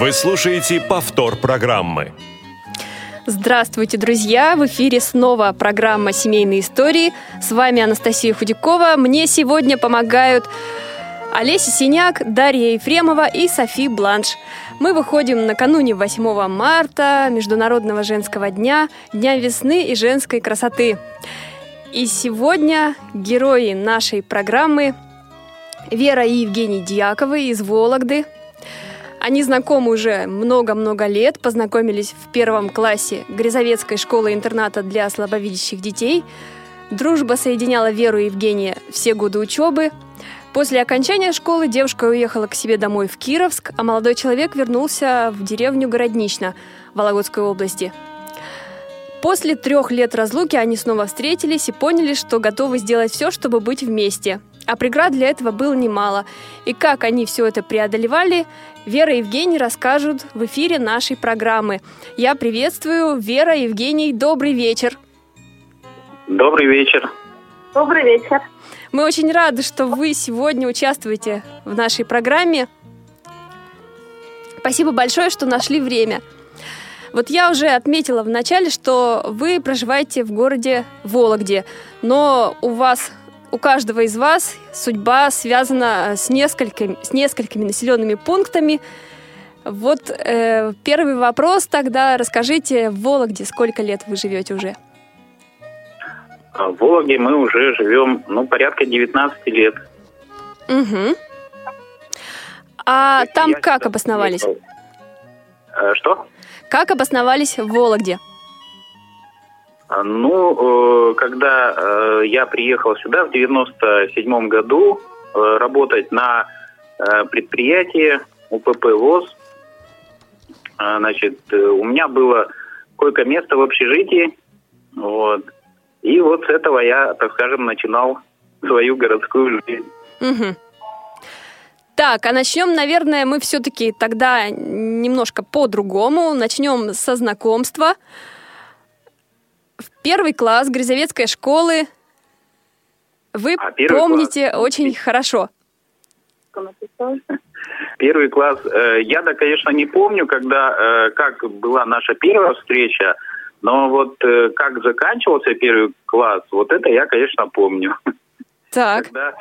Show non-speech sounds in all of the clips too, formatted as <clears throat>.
Вы слушаете повтор программы. Здравствуйте, друзья! В эфире снова программа «Семейные истории». С вами Анастасия Худякова. Мне сегодня помогают Олеся Синяк, Дарья Ефремова и Софи Бланш. Мы выходим накануне 8 марта, Международного женского дня, Дня весны и женской красоты. И сегодня герои нашей программы Вера и Евгений Дьяковы из Вологды – они знакомы уже много-много лет, познакомились в первом классе Грязовецкой школы-интерната для слабовидящих детей. Дружба соединяла Веру и Евгения все годы учебы. После окончания школы девушка уехала к себе домой в Кировск, а молодой человек вернулся в деревню Городнично Вологодской области. После трех лет разлуки они снова встретились и поняли, что готовы сделать все, чтобы быть вместе. А преград для этого было немало. И как они все это преодолевали, Вера и Евгений расскажут в эфире нашей программы. Я приветствую Вера и Евгений. Добрый вечер. Добрый вечер. Добрый вечер. Мы очень рады, что вы сегодня участвуете в нашей программе. Спасибо большое, что нашли время. Вот я уже отметила в начале, что вы проживаете в городе Вологде, но у вас у каждого из вас судьба связана с несколькими, с несколькими населенными пунктами. Вот э, первый вопрос тогда. Расскажите, в Вологде сколько лет вы живете уже? А в Вологде мы уже живем, ну, порядка 19 лет. Угу. А там как обосновались? А, что? Как обосновались в Вологде? А, ну, э, когда э, я приехал сюда в 97 году э, работать на предприятии УПП ВОЗ, значит, у меня было койко-место в общежитии, вот. И вот с этого я, так скажем, начинал свою городскую жизнь. Угу. Так, а начнем, наверное, мы все-таки тогда немножко по-другому. Начнем со знакомства в первый класс Грязовецкой школы вы а помните класс. очень хорошо. Первый класс. Э, я, да, конечно, не помню, когда, э, как была наша первая встреча, но вот э, как заканчивался первый класс, вот это я, конечно, помню. Так. Когда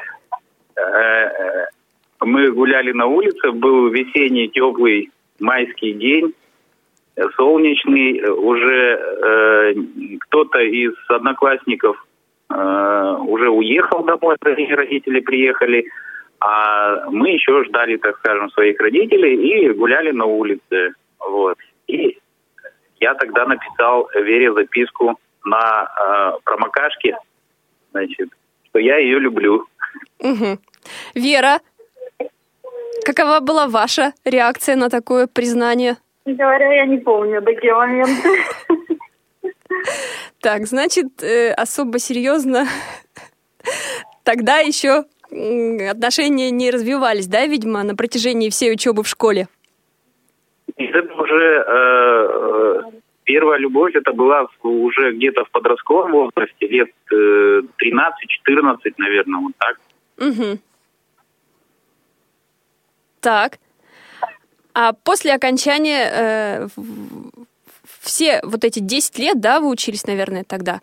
мы гуляли на улице, был весенний теплый майский день, солнечный, уже э, кто-то из одноклассников э, уже уехал домой, родители приехали, а мы еще ждали, так скажем, своих родителей и гуляли на улице. Вот. И я тогда написал Вере записку на э, промокашке, значит, что я ее люблю. Угу. Вера, какова была ваша реакция на такое признание? Говоря, я не помню такие моменты. <laughs> Так, значит, э, особо серьезно тогда еще отношения не развивались, да, видимо, на протяжении всей учебы в школе? Это уже э, э, первая любовь, это была уже где-то в подростковом возрасте, лет э, 13-14, наверное, вот так. Угу. Так. А после окончания э, все вот эти 10 лет, да, вы учились, наверное, тогда?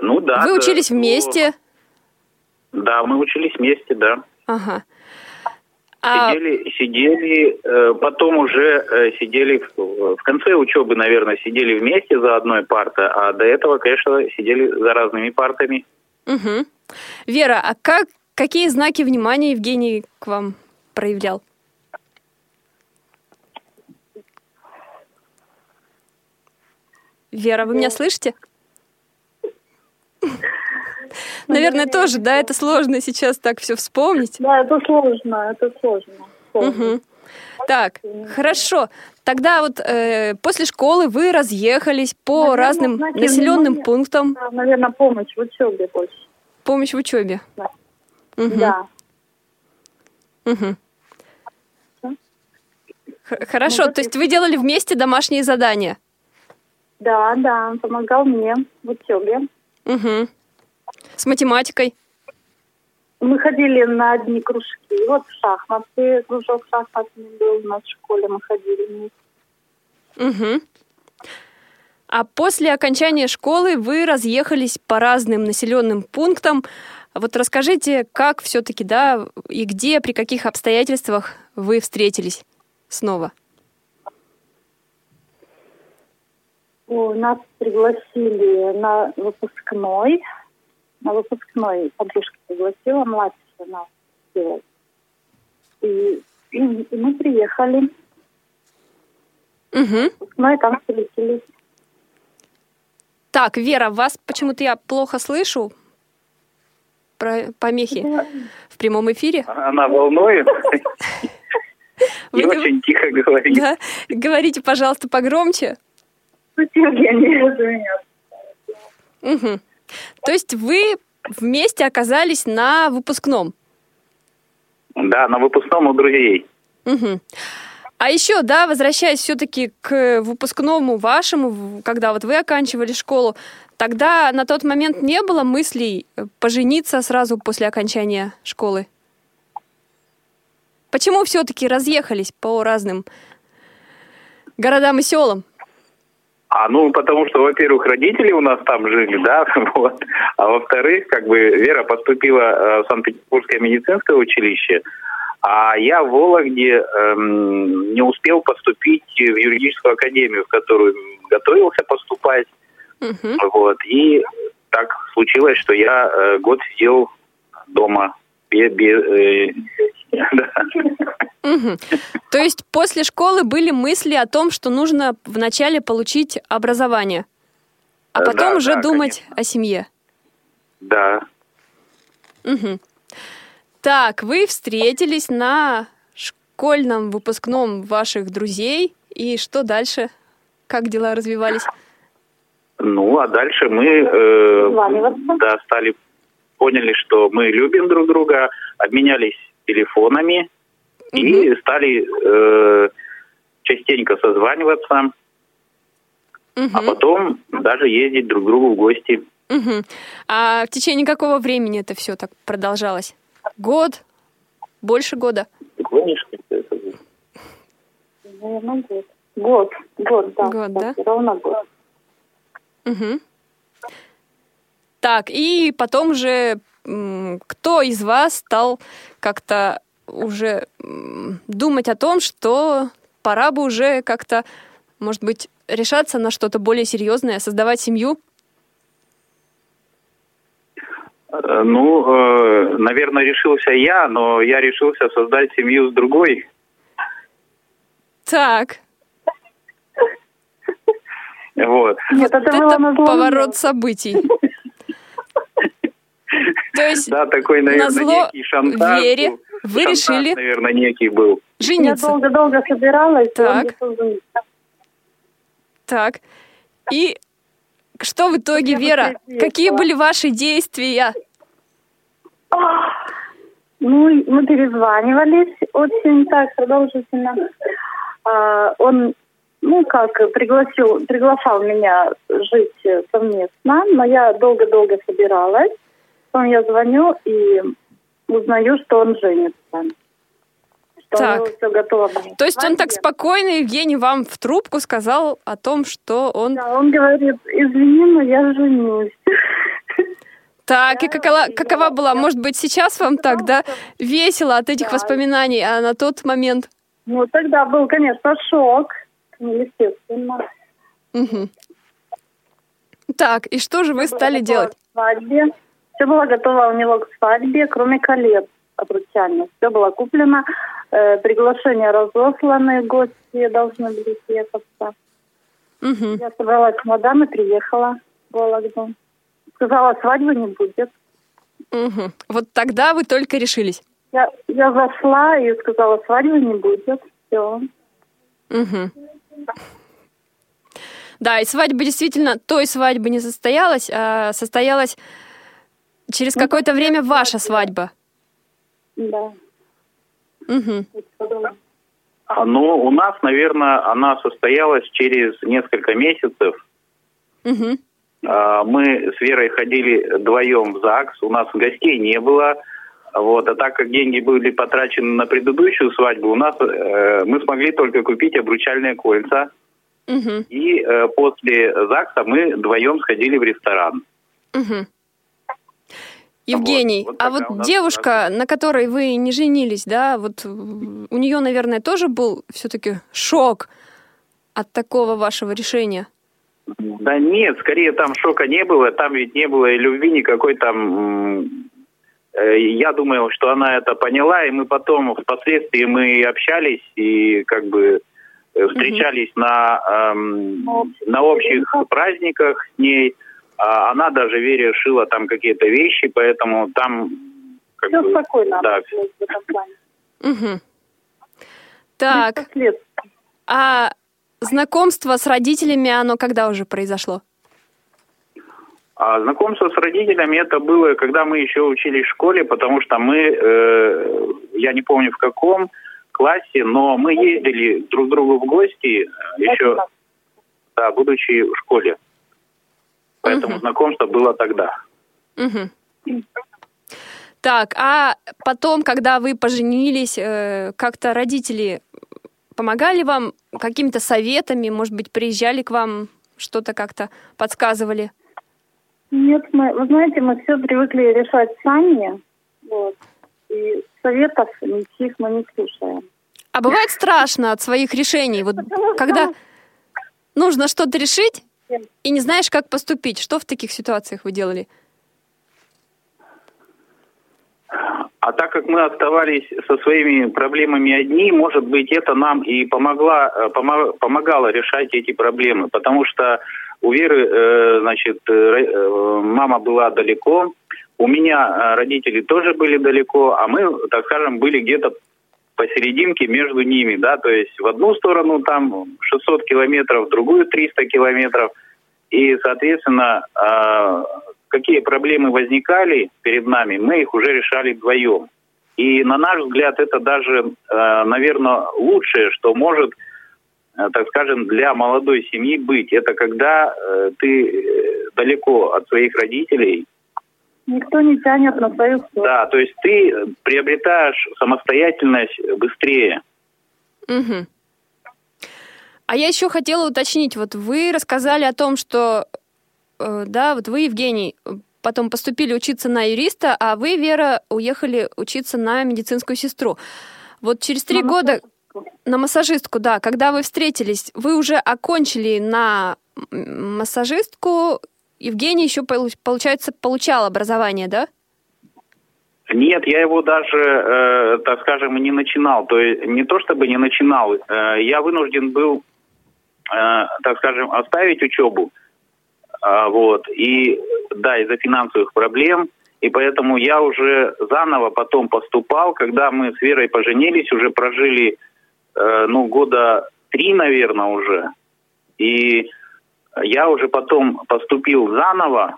Ну да. Вы учились вместе? Да, мы учились вместе, да. Ага. А... Сидели, сидели, э, потом уже э, сидели в, в конце учебы, наверное, сидели вместе за одной партой, а до этого, конечно, сидели за разными партами. Угу. Вера, а как, какие знаки внимания Евгений к вам проявлял? Вера, вы меня слышите? <laughs> Наверное, тоже, да, это сложно сейчас так все вспомнить. Да, это сложно, это сложно. Угу. Так, хорошо. Тогда вот э, после школы вы разъехались по Наверное, разным знаете, населенным мне- пунктам. Да, Наверное, помощь в учебе больше. Помощь в учебе. Да. Мгм, Да. Х- Хорошо, Ну, то есть вы делали вместе домашние задания? Да, да, он помогал мне в учебе. Угу. С математикой? Мы ходили на одни кружки. Вот в шахматы, кружок шахматный был у нас в школе, мы ходили вместе. Угу. А после окончания школы вы разъехались по разным населенным пунктам. Вот расскажите, как все-таки, да, и где, при каких обстоятельствах вы встретились снова? Нас пригласили на выпускной. На выпускной подружка пригласила, младшая нас сделать. И, и, и мы приехали. Угу. Мы там встретились. Так, Вера, вас почему-то я плохо слышу. Про помехи в прямом эфире. Она волнует и очень тихо говорит. Говорите, пожалуйста, погромче. Угу. То есть вы вместе оказались на выпускном. Да, на выпускном у друзей. Мгм. А еще, да, возвращаясь все-таки к выпускному вашему, когда вот вы оканчивали школу, тогда на тот момент не было мыслей э, пожениться сразу после окончания школы? Почему все-таки разъехались по разным городам и селам? А ну, потому что, во-первых, родители у нас там жили, да, <laughs> вот. А во-вторых, как бы Вера поступила э, в Санкт-Петербургское медицинское училище, а я в Вологде эм, не успел поступить в юридическую академию, в которую готовился поступать, Мгм. вот. И так случилось, что я э, год сидел дома. Э. <laughs> То есть после школы были мысли о том, что нужно вначале получить образование, а Э, потом да, уже да, думать о семье. Да. Мгм. Так, вы встретились на школьном выпускном ваших друзей, и что дальше? Как дела развивались? Ну, а дальше мы э, да, стали, поняли, что мы любим друг друга, обменялись телефонами и стали э, частенько созваниваться, а Мгм. потом даже ездить друг к другу в гости. Мгм. А в течение какого времени это все так продолжалось? Год? Больше года? Как это? Наверное, год. Год, год, да. Год, да? Ровно год. Мгм. Так, и потом же кто из вас стал как-то уже думать о том, что пора бы уже как-то, может быть, решаться на что-то более серьезное, создавать семью? Э, Ну, э, наверное, решился я, но я решился создать семью с другой. Так, Вот. Нет, это, это поворот событий. <laughs> То есть Да, такой, наверное, назло некий шантаж. Вере был. вы Шантаж, решили наверное, некий был. Я жениться. долго-долго собиралась, Так. Так. И что в итоге, Я Вера? Какие были ваши действия? Ну, мы перезванивались очень так продолжительно. А, он, ну как, пригласил, приглашал меня жить совместно, но я долго-долго собиралась. Потом я звоню и узнаю, что он женится. Что Так. все готово. То есть он так спокойно, Евгений, вам в трубку сказал о том, что он... Да, он говорит, извини, но я женюсь. Так, и какова, какова была? Может быть, сейчас вам так, да, весело от этих Да. воспоминаний, а на тот момент... Ну, тогда был, конечно, шок. Ну, естественно. Мгм. Так, и что же вы стали делать? свадьбе. Все было готово у него к свадьбе, кроме колец обручальных. Все было куплено. Э, приглашения разосланы, гости должны были съехаться. Мгм. Я собрала чемодан и приехала в Вологду. Сказала, свадьбы не будет. Мгм. Вот тогда вы только решились. Я, я зашла и сказала, свадьбы не будет. все. Угу. Да, и свадьба действительно, той свадьбы не состоялась, а состоялась через Ну, какое-то время ваша свадьба. Да. Угу. А, Ну, у нас, наверное, она состоялась через несколько месяцев. Угу. Мы с Верой ходили вдвоем в ЗАГС, у нас гостей не было. Вот, а так как деньги были потрачены на предыдущую свадьбу, у нас э, мы смогли только купить обручальные кольца. Угу. И э, после ЗАГСа мы вдвоем сходили в ресторан. Угу. Евгений, вот а такая у вот девушка, на которой вы не женились, да, вот у нее, наверное, тоже был все-таки шок от такого вашего решения. Да нет, скорее там шока не было, там ведь не было и любви никакой там. э, Я думаю, что она это поняла, и мы потом впоследствии мы общались и как бы э, встречались на, эм, на общих праздниках с ней. А Она даже Вере шила там какие-то вещи, поэтому там как Все бы, спокойно да, в этом плане. Угу. Так, а знакомство с родителями, оно когда уже произошло? А знакомство с родителями это было, когда мы еще учились в школе, потому что мы, э, я не помню в каком классе, но мы ездили друг к другу в гости э, еще, да, будучи в школе. Поэтому Мгм. знакомство было тогда. Угу. Так, а потом, когда вы поженились, э, как-то родители помогали вам какими-то советами, может быть, приезжали к вам, что-то как-то подсказывали? Нет, мы, вы знаете, мы все привыкли решать сами. Вот. И советов никаких мы не слушаем. А бывает страшно от своих решений, вот когда нужно что-то решить и не знаешь, как поступить. Что в таких ситуациях вы делали? А так как мы оставались со своими проблемами одни, может быть, это нам и помогла, э, помо- помогало решать эти проблемы, потому что у Веры, э, значит, э, мама была далеко, у меня родители тоже были далеко, а мы, так скажем, были где-то посерединке между ними, да, то есть в одну сторону там 600 километров, в другую 300 километров, и, соответственно, э, какие проблемы возникали перед нами, мы их уже решали вдвоем. И на наш взгляд, это даже, наверное, лучшее, что может, э, так скажем, для молодой семьи быть. Это когда э, ты э, далеко от своих родителей, Никто не тянет на свою сторону. да, то есть ты приобретаешь самостоятельность быстрее. Мгм. А я еще хотела уточнить, вот вы рассказали о том, что, э, да, вот вы, Евгений, потом поступили учиться на юриста, а вы, Вера, уехали учиться на медицинскую сестру. Вот через три года на массажистку, да, когда вы встретились, вы уже окончили на массажистку, Евгений еще, полу- получается, получал образование, да? Нет, я его даже, э, так скажем, не начинал. То есть не то чтобы не начинал, э, я вынужден был, э, так скажем, оставить учебу. А, вот. И да, из-за финансовых проблем. И поэтому я уже заново потом поступал, когда мы с Верой поженились, уже прожили, э, ну, года три, наверное, уже. И я уже потом поступил заново,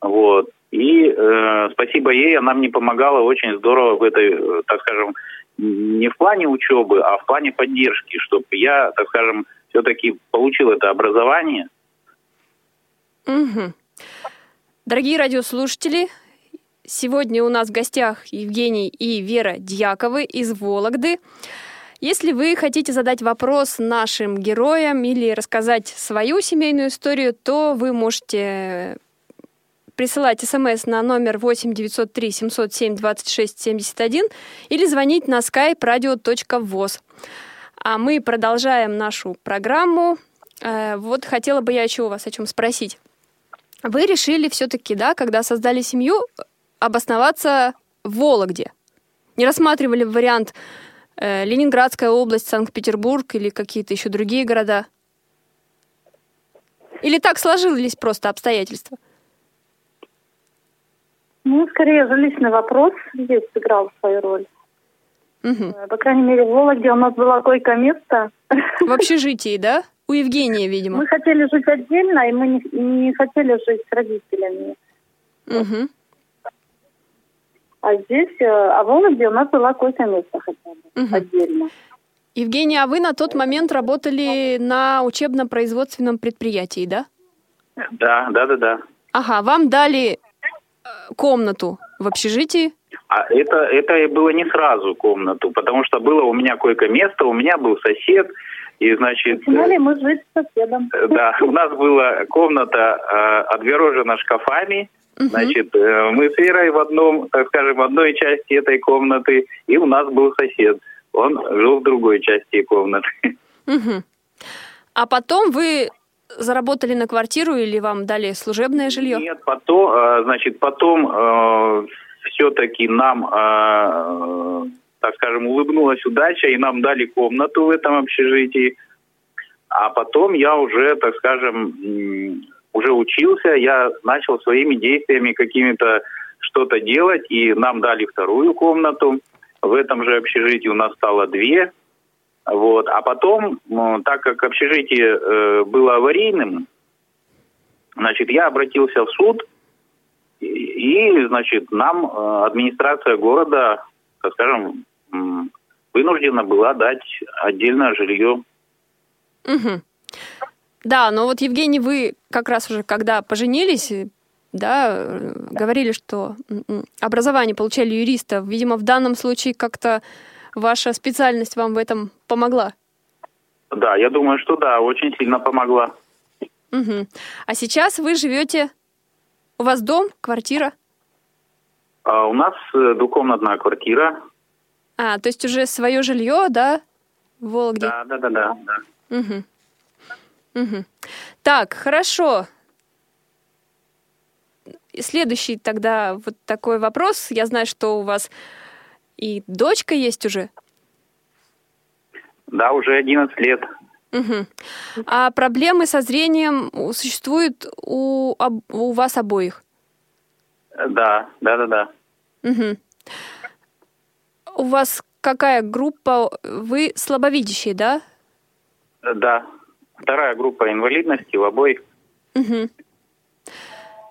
вот. И э, спасибо ей, она мне помогала очень здорово в этой, э, так скажем, не в плане учебы, а в плане поддержки, чтобы я, так скажем, все-таки получил это образование. Мгм. Дорогие радиослушатели, сегодня у нас в гостях Евгений и Вера Дьяковы из Вологды. Если вы хотите задать вопрос нашим героям или рассказать свою семейную историю, то вы можете присылать смс на номер 8 903 707 26 71 или звонить на skype radio.voz. А мы продолжаем нашу программу. Э, Вот хотела бы я еще у вас о чем спросить. Вы решили все-таки, да, когда создали семью, обосноваться в Вологде. Не рассматривали вариант Ленинградская область, Санкт-Петербург или какие-то еще другие города? Или так сложились просто обстоятельства? Ну, скорее, жилищный вопрос здесь сыграл свою роль. Э, По крайней мере, в Вологде у нас было койко-место. В <laughs> общежитии, да? У Евгения, видимо. Мы хотели жить отдельно, и мы не, не хотели жить с родителями. Мгм. А здесь, э, а в Вологде у нас была койко-место хотя бы Мгм. отдельно. Евгения, а вы на тот момент работали на учебно-производственном предприятии, да? Да, да, да, да. Ага, вам дали э, комнату в общежитии. А это, это и было не сразу комнату, потому что было у меня койко-место, у меня был сосед, и, значит... Начинали мы жить с соседом. э, Да, у нас была комната э, отгорожена шкафами, Мгм. Значит, э, мы с Верой в одном, так скажем, в одной части этой комнаты, и у нас был сосед. Он жил в другой части комнаты. <laughs> Мгм. А потом вы заработали на квартиру или вам дали служебное жилье? Нет, потом, э, значит, потом все-таки нам, э, так скажем, улыбнулась удача, и нам дали комнату в этом общежитии. А потом я уже, так скажем, уже учился, я начал своими действиями какими-то что-то делать, и нам дали вторую комнату. В этом же общежитии у нас стало две. Вот. А потом, так как общежитие э, было аварийным, значит, я обратился в суд, и, значит, нам э, администрация города, так скажем, вынуждена была дать отдельное жилье. Мгм. Да, но вот, Евгений, вы как раз уже когда поженились, да, э, говорили, что м, м, образование получали юриста. Видимо, в данном случае как-то ваша специальность вам в этом помогла. Да, я думаю, что да, очень сильно помогла. Мгм. А сейчас вы живете... У вас дом, квартира? А у нас э, двухкомнатная квартира. А, то есть уже свое жилье, да, в Вологде? Да, да, да, да. да. Мгм. Мгм. Так, хорошо. Следующий тогда вот такой вопрос. Я знаю, что у вас и дочка есть уже. Да, уже 11 лет. Мгм. А проблемы со зрением существуют у, у вас обоих? Да, да, да, да. Мгм. У вас какая группа? Вы слабовидящие, да? Да. Вторая группа инвалидности в обоих. Мгм.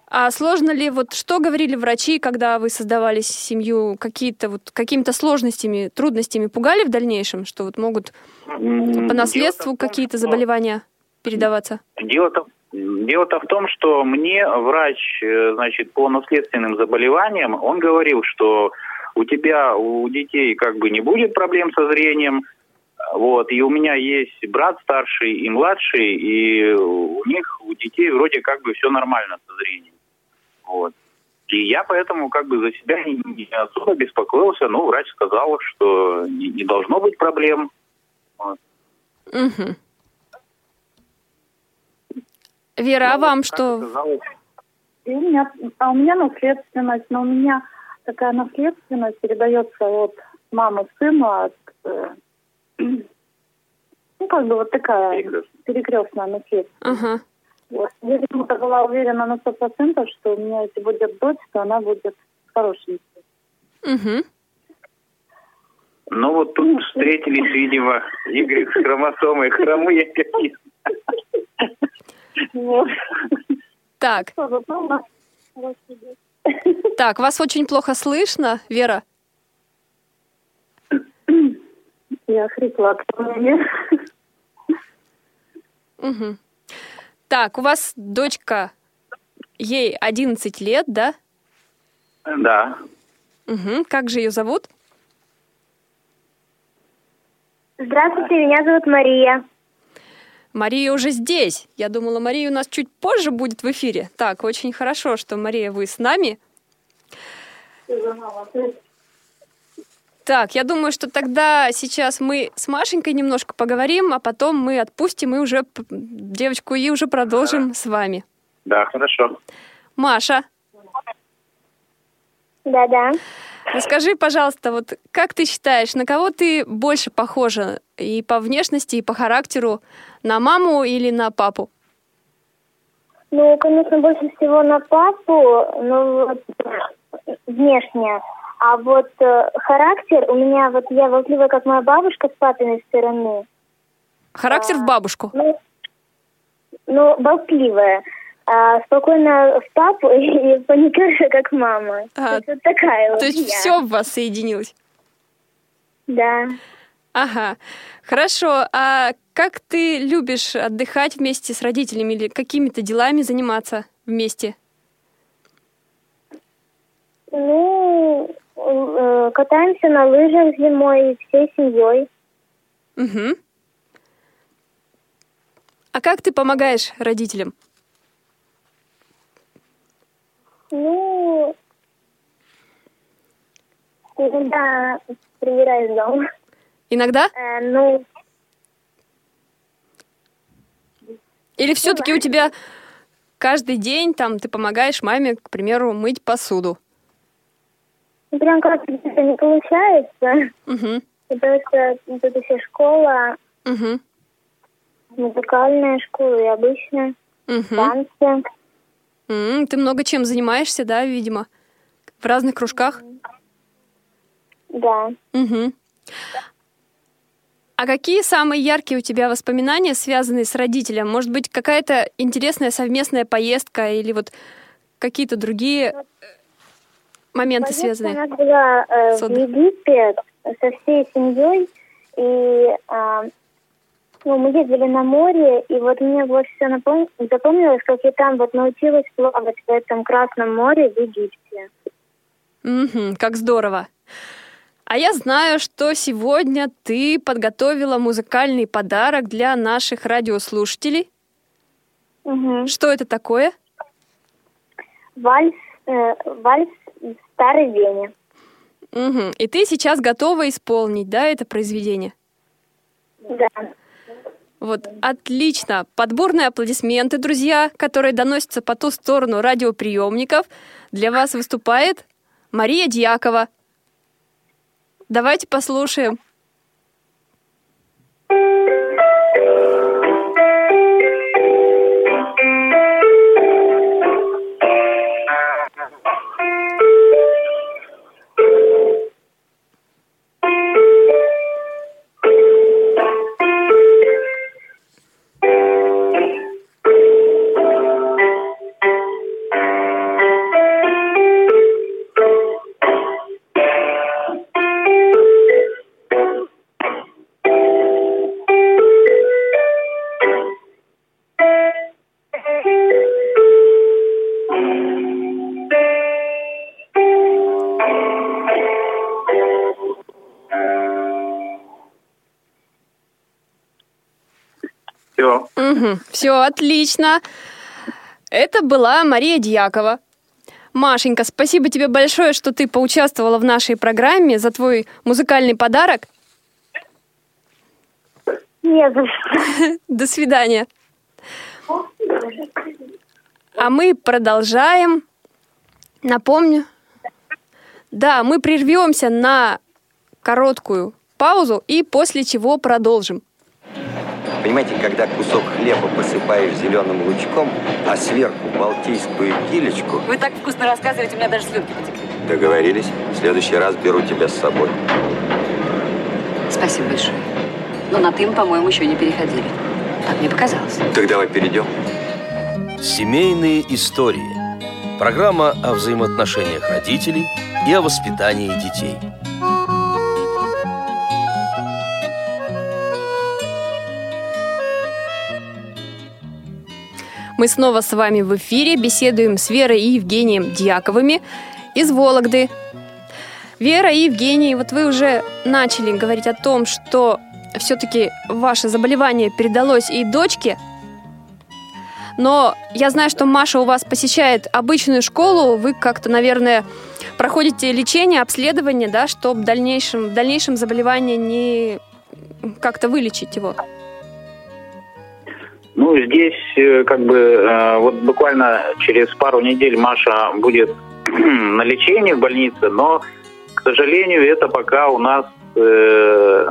А сложно ли, вот что говорили врачи, когда вы создавали семью, какие-то вот какими-то сложностями, трудностями пугали в дальнейшем, что вот могут по наследству какие-то заболевания передаваться? Дело-то, дело-то в том, что мне врач, э, значит, по наследственным заболеваниям, он говорил, что у тебя, у детей как бы не будет проблем со зрением, вот, и у меня есть брат старший и младший, и у них, у детей вроде как бы все нормально со зрением. Вот. И я поэтому как бы за себя не, не особо беспокоился, но врач сказал, что не, не должно быть проблем. Мгм. Вера, а Ну, вам как что? оказалось, И у меня, а у меня наследственность, но у меня такая наследственность передается от мамы сыну, от, <clears throat> ну, как бы вот такая Перекрестная. перекрестная. Ага. Вот. Я почему-то была уверена на сто процентов, что у меня, если будет дочь, то она будет хорошенькой. Мгм. Ну вот тут встретились, видимо, Игорь с хромосомой хромые какие Вот. Так, так, вас очень плохо слышно, Вера. Я хрипла от волнения. Мгм. Так, у вас дочка, ей 11 лет, да? Да. Мгм. Как же ее зовут? Здравствуйте, меня зовут Мария. Мария уже здесь. Я думала, Мария у нас чуть позже будет в эфире. Так, очень хорошо, что, Мария, вы с нами. Так, я думаю, что тогда сейчас мы с Машенькой немножко поговорим, а потом мы отпустим и уже девочку и уже продолжим с вами. Да, хорошо. Маша, Да-да. расскажи, пожалуйста, вот как ты считаешь, на кого ты больше похожа и по внешности, и по характеру, на маму или на папу? Ну, конечно, больше всего на папу, ну, вот, внешне. А вот э, характер у меня, вот я волкливая, как моя бабушка с папиной стороны. Характер в бабушку. Ну, ну болтливая. А спокойно в папу <laughs> и паникерша, как мама. А, То есть вот такая вот То есть я. все в вас соединилось. Да. Ага, хорошо. А как ты любишь отдыхать вместе с родителями или какими-то делами заниматься вместе? Ну, катаемся на лыжах зимой всей семьей. Угу. А как ты помогаешь родителям? Ну, иногда прибираешь дом. Иногда? Э, ну, Или все-таки у тебя каждый день там ты помогаешь маме, к примеру, мыть посуду? Прям как-то это не получается, Угу. потому что тут еще школа, Угу. музыкальная школа и обычная, Угу. танцы. ты много чем занимаешься, да, видимо? В разных кружках? Да. Угу. А какие самые яркие у тебя воспоминания, связанные с родителем? Может быть, какая-то интересная совместная поездка или вот какие-то другие э, моменты Поездка связанные? У нас была э, в. Египет со всей семьей, и а, ну, мы ездили на море, и вот мне больше всего напом- запомнилось, как я там вот научилась плавать в этом Красном море в Египте. Мгм, как здорово. А я знаю, что сегодня ты подготовила музыкальный подарок для наших радиослушателей. Мгм. Что это такое? Вальс, э, вальс в Старой Вене. Мгм. И ты сейчас готова исполнить, да, это произведение? Да. Вот, отлично. Подборные аплодисменты, друзья, которые доносятся по ту сторону радиоприемников. Для вас выступает Мария Дьякова. Давайте послушаем. Все. Все, отлично. Это была Мария Дьякова. Машенька, спасибо тебе большое, что ты поучаствовала в нашей программе за твой музыкальный подарок. Не за что. <laughs> До свидания. А мы продолжаем. Напомню. Да, мы прервемся на короткую паузу и после чего продолжим. Понимаете, когда кусок хлеба посыпаешь зеленым лучком, а сверху балтийскую килечку, Вы так вкусно рассказываете, у меня даже слюнки потекли. договорились, в следующий раз беру тебя с собой. Спасибо большое. Но на «ты» мы, по-моему, еще не переходили. Так мне показалось. Так давай перейдем. Семейные истории. Программа о взаимоотношениях родителей и о воспитании детей. Мы снова с вами в эфире беседуем с Верой и Евгением Дьяковыми из Вологды. Вера и Евгений, вот вы уже начали говорить о том, что все-таки ваше заболевание передалось и дочке. Но я знаю, что Маша у вас посещает обычную школу. Вы как-то, наверное, проходите лечение, обследование, да, чтобы в дальнейшем, в дальнейшем заболевание не как-то вылечить его. Ну, здесь э, как бы э, вот буквально через пару недель Маша будет <clears throat> на лечении в больнице, но, к сожалению, это пока у нас э,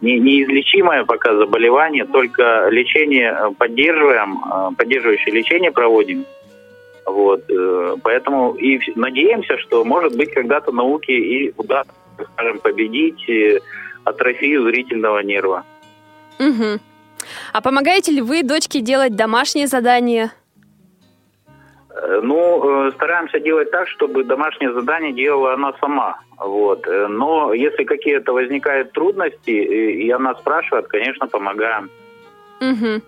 не- неизлечимое пока заболевание, только лечение поддерживаем, поддерживающее лечение проводим. Вот, поэтому и надеемся, что, может быть, когда-то науке и удастся, скажем, победить атрофию зрительного нерва. Угу. А помогаете ли вы дочке делать домашние задания? Э, Ну, э, стараемся делать так, чтобы домашнее задание делала она сама. Вот. Э, Но если какие-то возникают трудности, и она спрашивает, конечно, помогаем. Угу.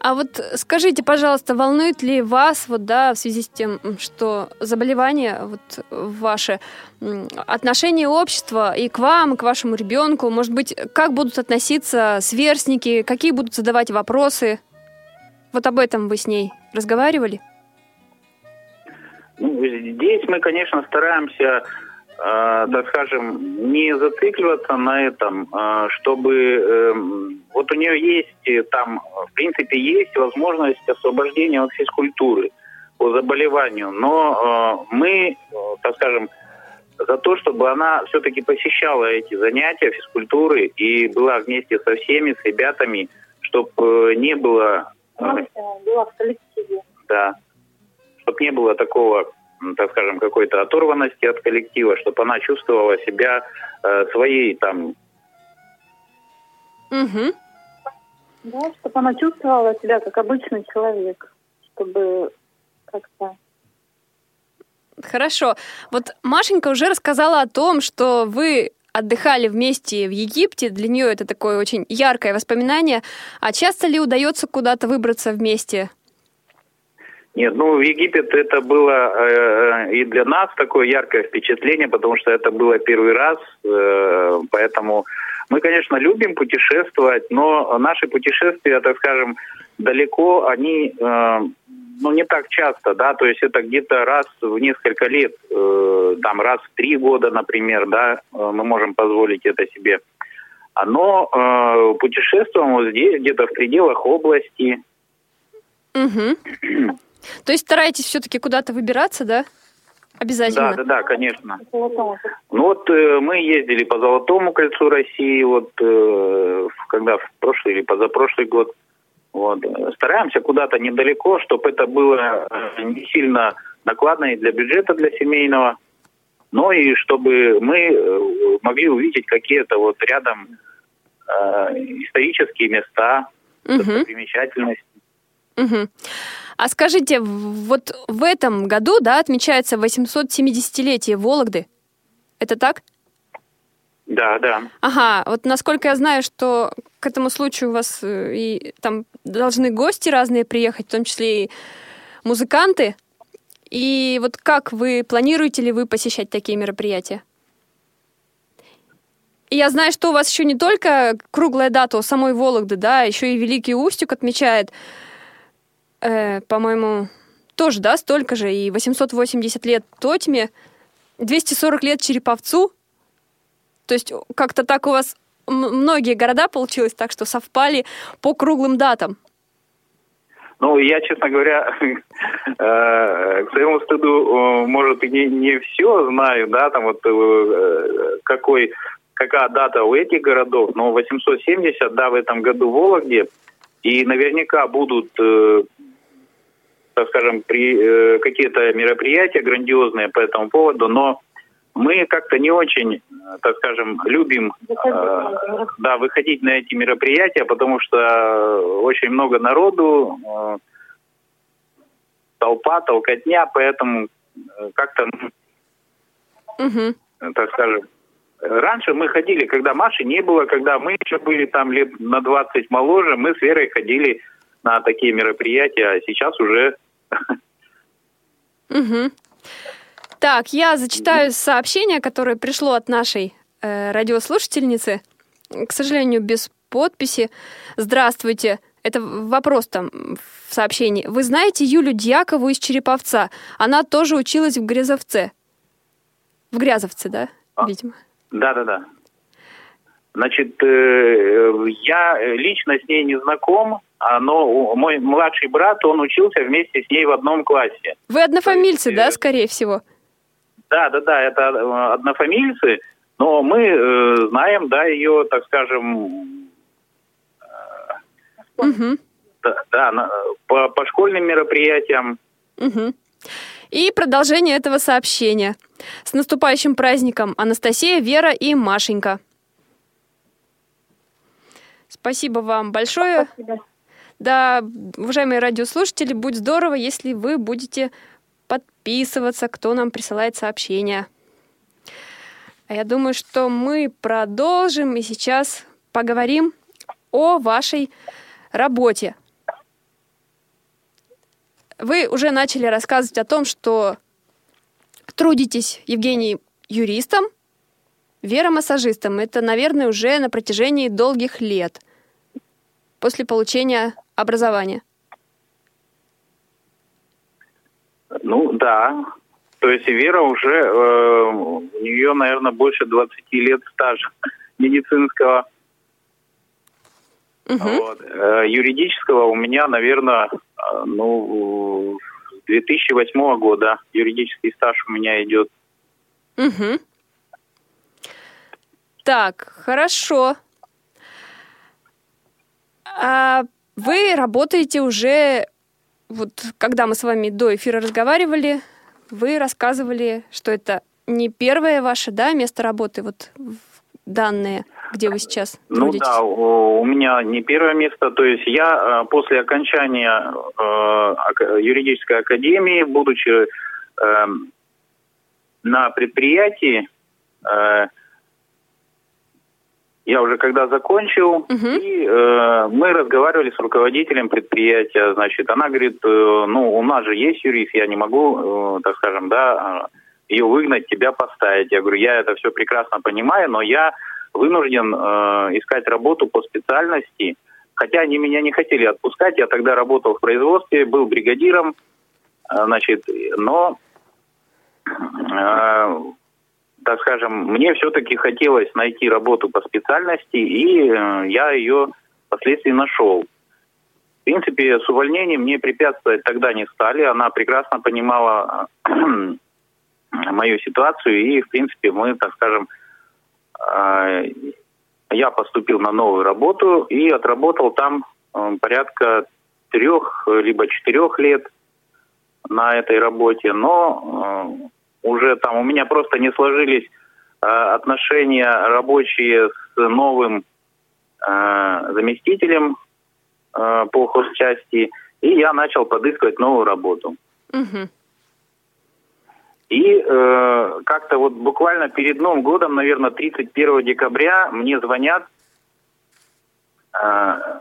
А вот скажите, пожалуйста, волнует ли вас, вот, да, в связи с тем, что заболевание вот ваше, отношение общества и к вам, и к вашему ребенку, может быть, как будут относиться сверстники, какие будут задавать вопросы? Вот об этом вы с ней разговаривали? Ну, здесь мы, конечно, стараемся, так скажем, не зацикливаться на этом, э, чтобы... эм, вот у нее есть э, там, в принципе, есть возможность освобождения от физкультуры по заболеванию, но э, мы, э, так скажем, за то, чтобы она все-таки посещала эти занятия физкультуры и была вместе со всеми, с ребятами, чтобы не было... э, Была в коллективе. да. Чтобы не было такого, так скажем, какой-то оторванности от коллектива, чтобы она чувствовала себя э, своей там. Угу. Да, чтобы она чувствовала себя как обычный человек, чтобы как-то... Хорошо. Вот Машенька уже рассказала о том, что вы отдыхали вместе в Египте. Для нее это такое очень яркое воспоминание. А часто ли удается куда-то выбраться вместе? Нет, ну в Египет это было э, и для нас такое яркое впечатление, потому что это было первый раз, э, поэтому мы, конечно, любим путешествовать, но наши путешествия, так скажем, далеко, они э, ну, не так часто, да, то есть это где-то раз в несколько лет, э, там раз в три года, например, да, э, мы можем позволить это себе. Но э, путешествуем вот здесь, где-то в пределах области. Угу. <clears throat> То есть стараетесь все-таки куда-то выбираться, да? Обязательно. Да, да, да, конечно. Ну вот э, мы ездили по Золотому кольцу России, вот э, когда в прошлый или позапрошлый год. Вот. Э, Стараемся куда-то недалеко, чтобы это было э, не сильно накладно и для бюджета, для семейного, но и чтобы мы э, могли увидеть какие-то вот рядом э, исторические места, достопримечательности. Мгм. А скажите, вот в этом году, да, отмечается 870-летие Вологды. Это так? Да, да. Ага, вот насколько я знаю, что к этому случаю у вас э, и там должны гости разные приехать, в том числе и музыканты. И вот как вы планируете ли вы посещать такие мероприятия? И я знаю, что у вас еще не только круглая дата у самой Вологды, да, еще и Великий Устюг отмечает, э, по-моему, тоже, да, столько же, и 880 лет Тотьме, 240 лет Череповцу, то есть как-то так у вас многие города получилось так, что совпали по круглым датам. Ну, я, честно говоря, <laughs> э, к своему стыду, может, и не, не все знаю, да, там вот э, какой, какая дата у этих городов, но 870, да, в этом году в Вологде, и наверняка будут, э, так скажем, при, э, какие-то мероприятия грандиозные по этому поводу, но мы как-то не очень, э, так скажем, любим э, да, выходить на эти мероприятия, потому что очень много народу, э, толпа, толкотня, поэтому э, как-то, э, так скажем, раньше мы ходили, когда Маши не было, когда мы еще были там лет на 20 моложе, мы с Верой ходили на такие мероприятия, а сейчас уже Мгм. Так, я зачитаю сообщение, которое пришло от нашей э, радиослушательницы. К сожалению, без подписи. Здравствуйте. Это вопрос там в сообщении. Вы знаете Юлю Дьякову из Череповца? Она тоже училась в Грязовце. В Грязовце, да, А. видимо? Да-да-да. Значит, э, я лично с ней не знаком, а, но мой младший брат, он учился вместе с ней в одном классе. Вы однофамильцы, есть, да, э, скорее всего? Да, да, да, это э, однофамильцы, но мы э, знаем, да, ее, так скажем, Мгм. да, да, на- по, по школьным мероприятиям, Угу. И продолжение этого сообщения. С наступающим праздником Анастасия, Вера и Машенька. Спасибо вам большое. Спасибо. Да, уважаемые радиослушатели, будет здорово, если вы будете подписываться, кто нам присылает сообщения. А я думаю, что мы продолжим и сейчас поговорим о вашей работе. Вы уже начали рассказывать о том, что трудитесь, Евгений, юристом, Вера массажистом. Это, наверное, уже на протяжении долгих лет после получения образования. Ну да. То есть Вера уже, э, у нее, наверное, больше 20 лет стажа медицинского. Мгм. Вот. Э, юридического у меня, наверное, э, ну, с 2008 года юридический стаж у меня идет. Мгм. Так, хорошо. А вы работаете уже, вот когда мы с вами до эфира разговаривали, вы рассказывали, что это не первое ваше, да, место работы, вот данные, где вы сейчас Ну трудитесь? да, у, меня не первое место. То есть я э, после окончания э, юридической академии, будучи эм, на предприятии, э, я уже когда закончил, Мгм. и э, мы разговаривали с руководителем предприятия, значит, она говорит, э, ну, у нас же есть юрист, я не могу, э, так скажем, да, ее выгнать, тебя поставить. Я говорю, я это все прекрасно понимаю, но я вынужден э, искать работу по специальности, хотя они меня не хотели отпускать, я тогда работал в производстве, был бригадиром, э, значит, но э, так скажем, мне все-таки хотелось найти работу по специальности, и э, я ее впоследствии нашел. В принципе, с увольнением мне препятствовать тогда не стали. Она прекрасно понимала э, <clears throat> мою ситуацию, и, в принципе, мы, так скажем, э, я поступил на новую работу и отработал там порядка трех либо четырех лет на этой работе, но уже там у меня просто не сложились э, отношения рабочие с новым э, заместителем э, по хозчасти, и я начал подыскивать новую работу. И э, как-то вот буквально перед Новым годом, наверное, 31 декабря мне звонят э,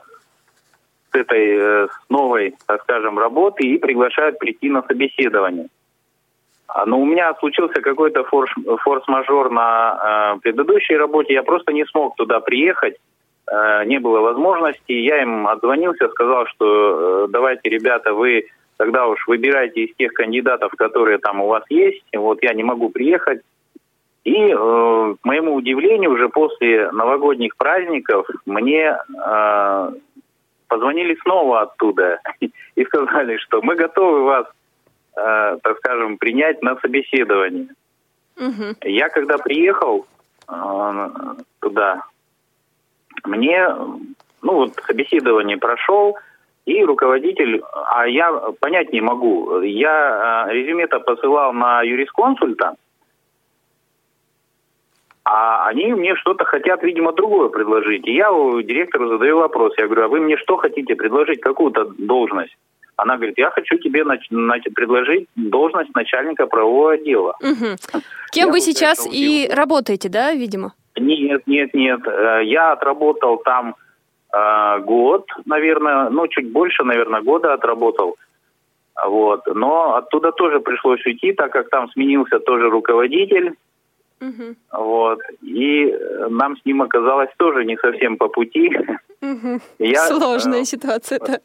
с этой э, с новой, так скажем, работы и приглашают прийти на собеседование. А, Но у меня случился какой-то форс- форс-мажор на э, предыдущей работе, я просто не смог туда приехать, э, не было возможности. Я им отзвонился, сказал, что э, давайте, ребята, вы тогда уж выбирайте из тех кандидатов, которые там у вас есть. Вот я не могу приехать. И, э, к моему удивлению, уже после новогодних праздников мне э, позвонили снова оттуда <laughs> и сказали, что мы готовы вас, э, так скажем, принять на собеседование. Мгм. Я когда приехал э, туда, мне, ну вот собеседование прошел, и руководитель, а я понять не могу, я э, резюме-то посылал на юрисконсульта, а они мне что-то хотят, видимо, другое предложить. И я у директору задаю вопрос, я говорю, а вы мне что хотите предложить, какую-то должность? Она говорит, я хочу тебе предложить должность начальника правового отдела. Мгм. Кем Я вы сейчас и удивился. работаете, да, видимо? Нет, нет, нет. Э, Я отработал там э, год, наверное, ну, чуть больше, наверное, года отработал. Вот. Но оттуда тоже пришлось уйти, так как там сменился тоже руководитель. Мгм. Вот. И э, нам с ним оказалось тоже не совсем по пути. Мгм. Я, Сложная ситуация, да.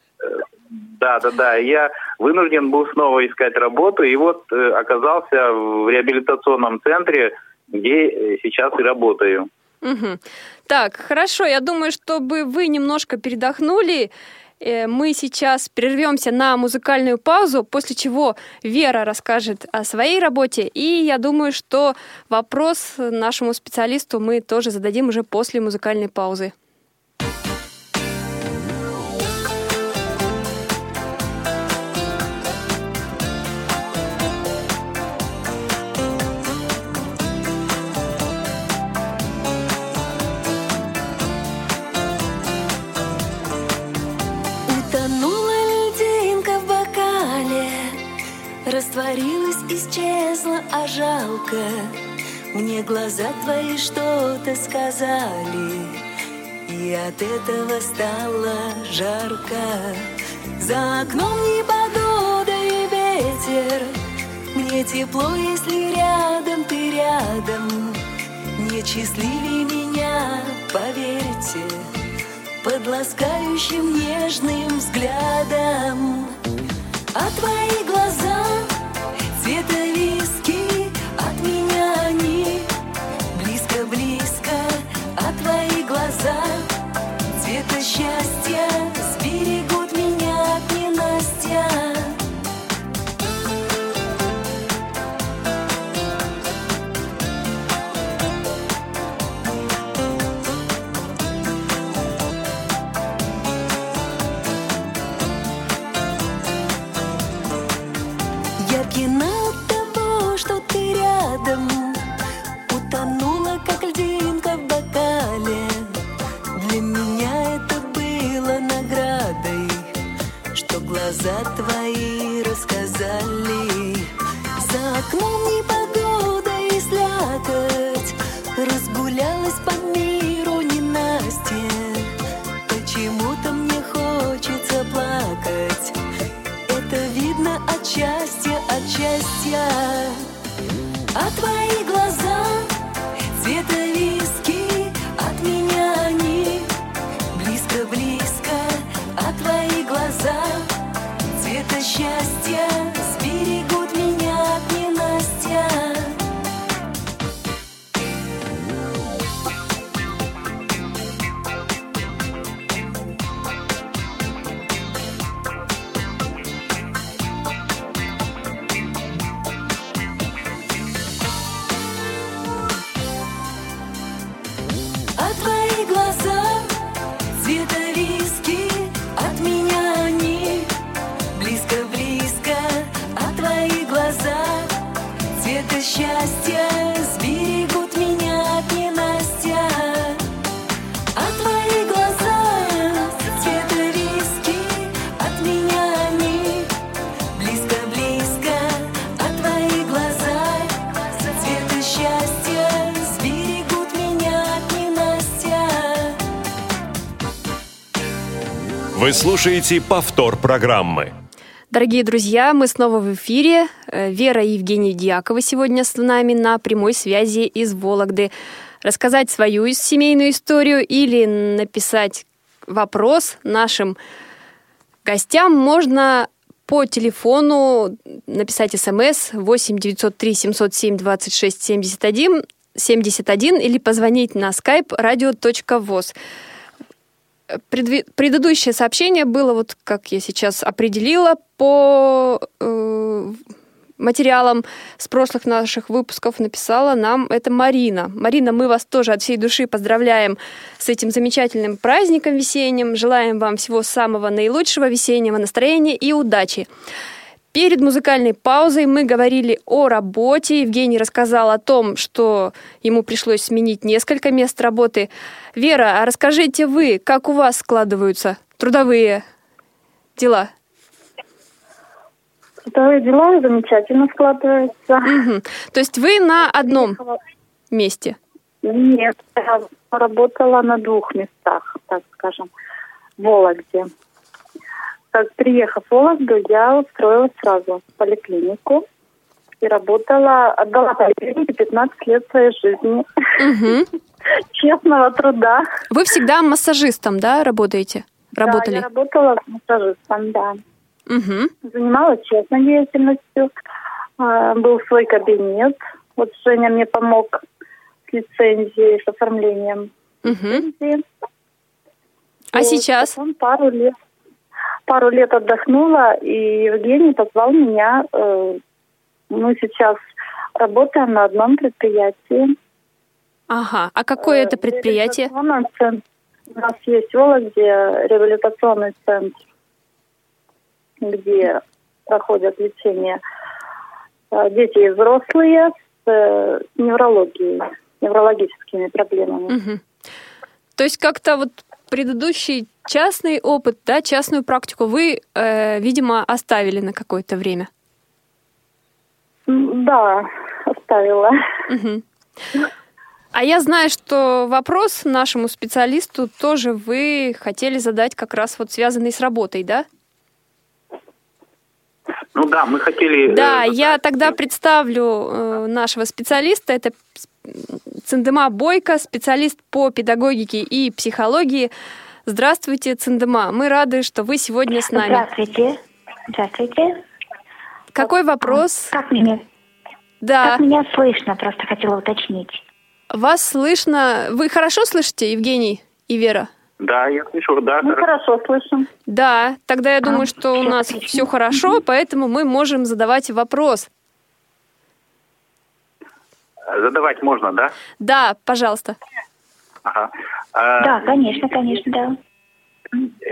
Да, да, да. Я вынужден был снова искать работу, и вот э, оказался в реабилитационном центре, где э, сейчас и работаю. Мгм. Так, хорошо. Я думаю, чтобы вы немножко передохнули, э, мы сейчас прервемся на музыкальную паузу, после чего Вера расскажет о своей работе, и я думаю, что вопрос нашему специалисту мы тоже зададим уже после музыкальной паузы. Испарилась, исчезла, а жалко. Мне глаза твои что-то сказали И от этого стало жарко. За окном непогода и ветер Мне тепло, если рядом ты рядом. Не счастливее меня, поверьте Под ласкающим нежным взглядом. А твои глаза цвета Слушаете повтор программы. Дорогие друзья, мы снова в эфире. Э, Вера и Евгений Дьякова сегодня с нами на прямой связи из Вологды. Рассказать свою семейную историю или написать вопрос нашим гостям можно по телефону написать смс 8 903 707 26 71 71 или позвонить на skype radio.voz. Предыдущее сообщение было, вот как я сейчас определила, по э, материалам с прошлых наших выпусков написала нам это Марина. Марина, мы вас тоже от всей души поздравляем с этим замечательным праздником весенним. Желаем вам всего самого наилучшего весеннего настроения и удачи. Перед музыкальной паузой мы говорили о работе. Евгений рассказал о том, что ему пришлось сменить несколько мест работы. Вера, а расскажите вы, как у вас складываются трудовые дела? Трудовые дела замечательно складываются. Мгм. То есть вы на одном месте? Нет, я работала на двух местах, так скажем, в Вологде. Как приехав в Вологду, я устроилась сразу в поликлинику и работала, отдала поликлинике 15 лет своей жизни. Мгм. <laughs> Честного труда. Вы всегда массажистом, да, работаете? Да, Работали? я работала массажистом, да. Мгм. Занималась честной деятельностью. А, Был свой кабинет. Вот Женя мне помог с лицензией, с оформлением Мгм. лицензии. А Вот, сейчас? Потом пару лет, пару лет отдохнула, и Евгений позвал меня. э, Мы сейчас работаем на одном предприятии. Ага. А какое это предприятие? У нас есть в Вологде реабилитационный центр, где проходят лечение э, дети и взрослые с э, неврологией, неврологическими проблемами. Мгм. То есть как-то вот предыдущий частный опыт, да, частную практику вы, э, видимо, оставили на какое-то время. Да, оставила. А я знаю, что вопрос нашему специалисту тоже вы хотели задать как раз вот связанный с работой, да? Ну да, мы хотели... э, Да, я тогда представлю э, нашего специалиста. Это Циндема Бойко, специалист по педагогике и психологии. Здравствуйте, Циндема. Мы рады, что вы сегодня с нами. Здравствуйте. Здравствуйте. Какой вопрос? Как меня, Да, как меня слышно? Просто хотела уточнить. вас слышно. Вы хорошо слышите, Евгений и Вера? Да, я слышу, да, Ну, хорошо. хорошо слышим. Да, тогда я думаю, А, что у нас отлично. все хорошо, поэтому мы можем задавать вопрос. Задавать можно, да? Да, пожалуйста. Ага. А, Да, конечно, конечно, да.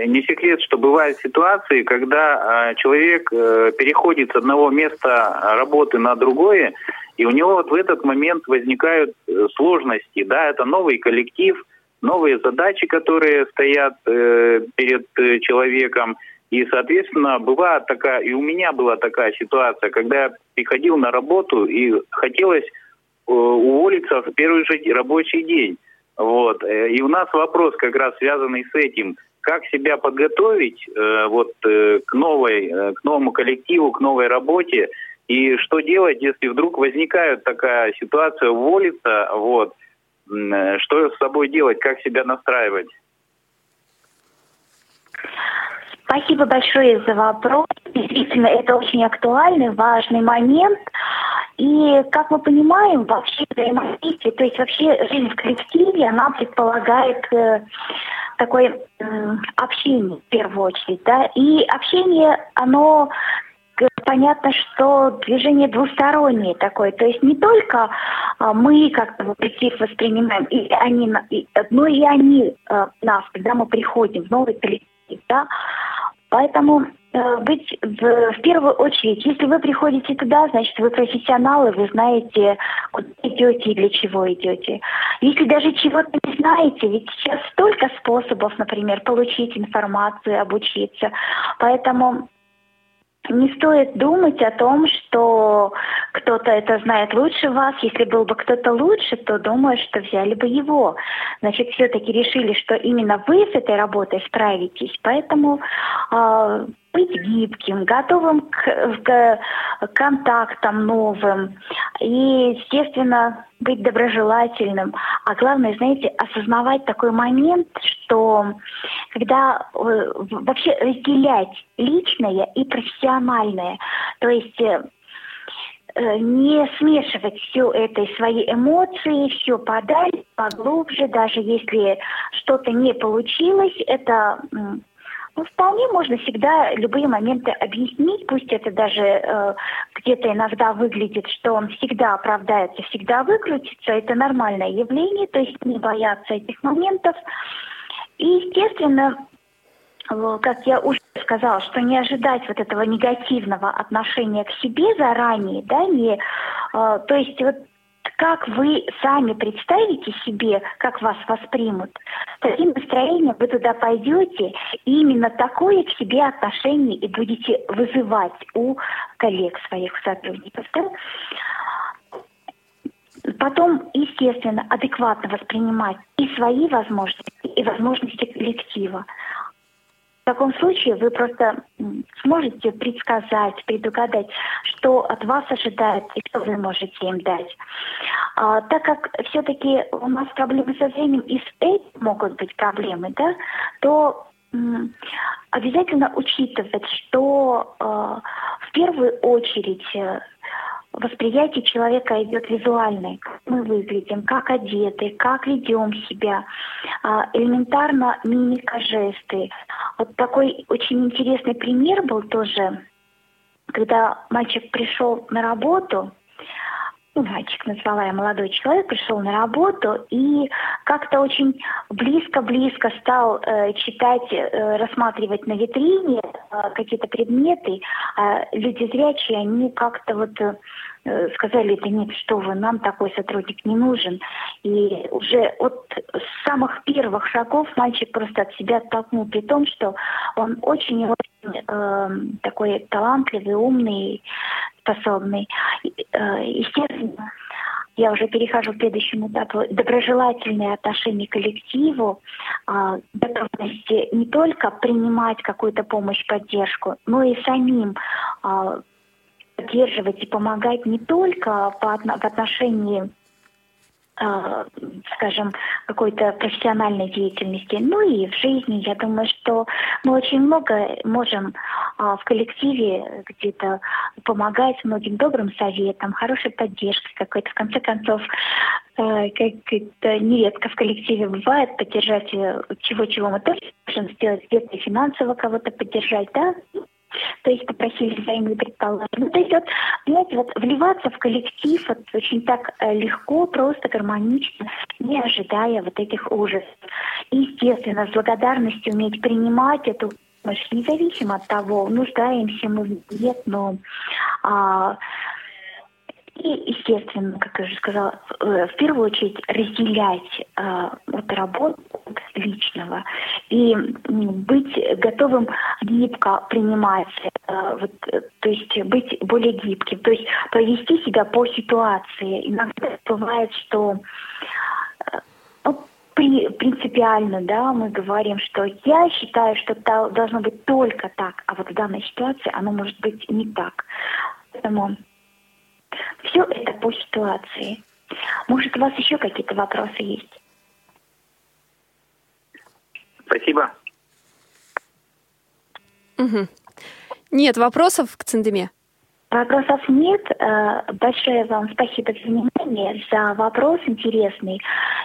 Не секрет, что бывают ситуации, когда а, человек э, переходит с одного места работы на другое, и у него вот в этот момент возникают э, сложности. Да, это новый коллектив, новые задачи, которые стоят э, перед э, человеком. И, соответственно, бывает такая, и у меня была такая ситуация, когда я приходил на работу и хотелось уволиться в первый же рабочий день. Вот. Э, И у нас вопрос как раз связанный с этим. Как себя подготовить э, вот, э, к, новой, э, к новому коллективу, к новой работе? И что делать, если вдруг возникает такая ситуация, уволиться? Вот, э, что с собой делать, как себя настраивать? Спасибо большое за вопрос. Действительно, это очень актуальный, важный момент. И, как мы понимаем, вообще взаимодействие, то есть вообще жизнь в коллективе, она предполагает э, такое м, общение в первую очередь, да. И общение, оно к- понятно, что движение двустороннее такое. То есть не только а, мы как-то коллектив воспринимаем, и они, и- но и они э, нас, когда мы приходим в новый коллектив, да. Поэтому э, быть в, в первую очередь, если вы приходите туда, значит, вы профессионалы, вы знаете, куда идете и для чего идете. Если даже чего-то не знаете, ведь сейчас столько способов, например, получить информацию, обучиться. Поэтому не стоит думать о том, что кто-то это знает лучше вас. Если был бы кто-то лучше, то думаю, что взяли бы его. Значит, все-таки решили, что именно вы с этой работой справитесь. Поэтому э, быть гибким, готовым к, к контактам новым и, естественно, быть доброжелательным. А главное, знаете, осознавать такой момент, что когда э, вообще разделять личное и профессиональное, то есть э, э, не смешивать все это свои эмоции, все подать поглубже, даже если что-то не получилось, это ну, вполне можно всегда любые моменты объяснить, пусть это даже э, где-то иногда выглядит, что он всегда оправдается, всегда выкрутится, это нормальное явление, то есть не бояться этих моментов. И, естественно, э, как я уже сказала, что не ожидать вот этого негативного отношения к себе заранее, да, не, э, то есть вот как вы сами представите себе, как вас воспримут, с таким настроением вы туда пойдете, и именно такое к себе отношение и будете вызывать у коллег своих сотрудников. да. Потом, естественно, адекватно воспринимать и свои возможности, и возможности коллектива. В таком случае вы просто сможете предсказать, предугадать, что от вас ожидают и что вы можете им дать. А, так как все-таки у нас проблемы со зрением, и с этим могут быть проблемы, да, то обязательно учитывать, что э, в первую очередь э, восприятие человека идет визуальное, как мы выглядим, как одеты, как ведем себя, а, элементарно мимика, жесты. Вот такой очень интересный пример был тоже, когда мальчик пришел на работу, мальчик назвала я молодой человек, пришел на работу и как-то очень близко-близко стал э, читать, э, рассматривать на витрине э, какие-то предметы. А люди зрячие, они как-то вот э, э, сказали, да нет, что вы, нам такой сотрудник не нужен. И уже от самых первых шагов мальчик просто от себя оттолкнул, при том, что он очень и очень э, такой талантливый, умный способный. Э, Естественно, я уже перехожу к следующему этапу. Доброжелательное отношение к коллективу, а, готовности не только принимать какую-то помощь, поддержку, но и самим а, поддерживать и помогать не только по, в отношении скажем, какой-то профессиональной деятельности, ну и в жизни. Я думаю, что мы очень много можем а, в коллективе где-то помогать многим добрым советам, хорошей поддержкой какой-то. В конце концов, э, как это нередко в коллективе бывает, поддержать э, чего-чего мы тоже можем сделать, где-то финансово кого-то поддержать, да, то есть попросили взаимные предположения. То есть вот, понимаете, вот вливаться в коллектив вот, очень так э, легко, просто гармонично, не ожидая вот этих ужасов. И, естественно, с благодарностью уметь принимать эту помощь, независимо от того, нуждаемся мы нет, но а, и, естественно, как я уже сказала, э, в первую очередь разделять э, вот работу от личного и быть готовым гибко принимать, э, вот, э, то есть быть более гибким, то есть повести себя по ситуации. Иногда бывает, что э, ну, при- принципиально, да, мы говорим, что я считаю, что должно быть только так, а вот в данной ситуации оно может быть не так. Поэтому все это по ситуации. Может, у вас еще какие-то вопросы есть? Спасибо. Мгм. Нет вопросов к Циндеме? Вопросов нет. Э, Большое вам спасибо за внимание, за вопрос интересный.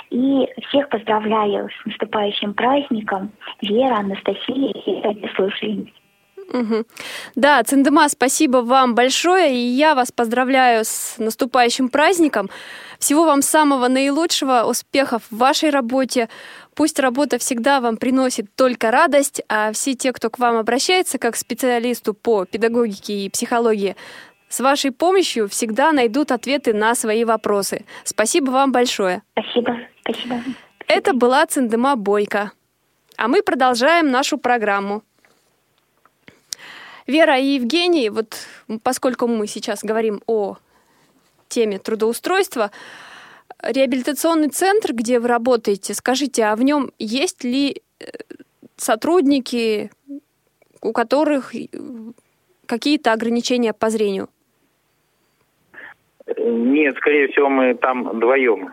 И всех поздравляю с наступающим праздником. Вера, Анастасия и радиослушатели. Мгм. Да, Циндема, спасибо вам большое, и я вас поздравляю с наступающим праздником. Всего вам самого наилучшего, успехов в вашей работе. Пусть работа всегда вам приносит только радость, а все те, кто к вам обращается как к специалисту по педагогике и психологии, с вашей помощью всегда найдут ответы на свои вопросы. Спасибо вам большое. Спасибо, спасибо. Это была Циндема Бойко. А мы продолжаем нашу программу. Вера и Евгений, вот поскольку мы сейчас говорим о теме трудоустройства, реабилитационный центр, где вы работаете, скажите, а в нем есть ли э, сотрудники, у которых э, какие-то ограничения по зрению? Нет, скорее всего, мы там вдвоем.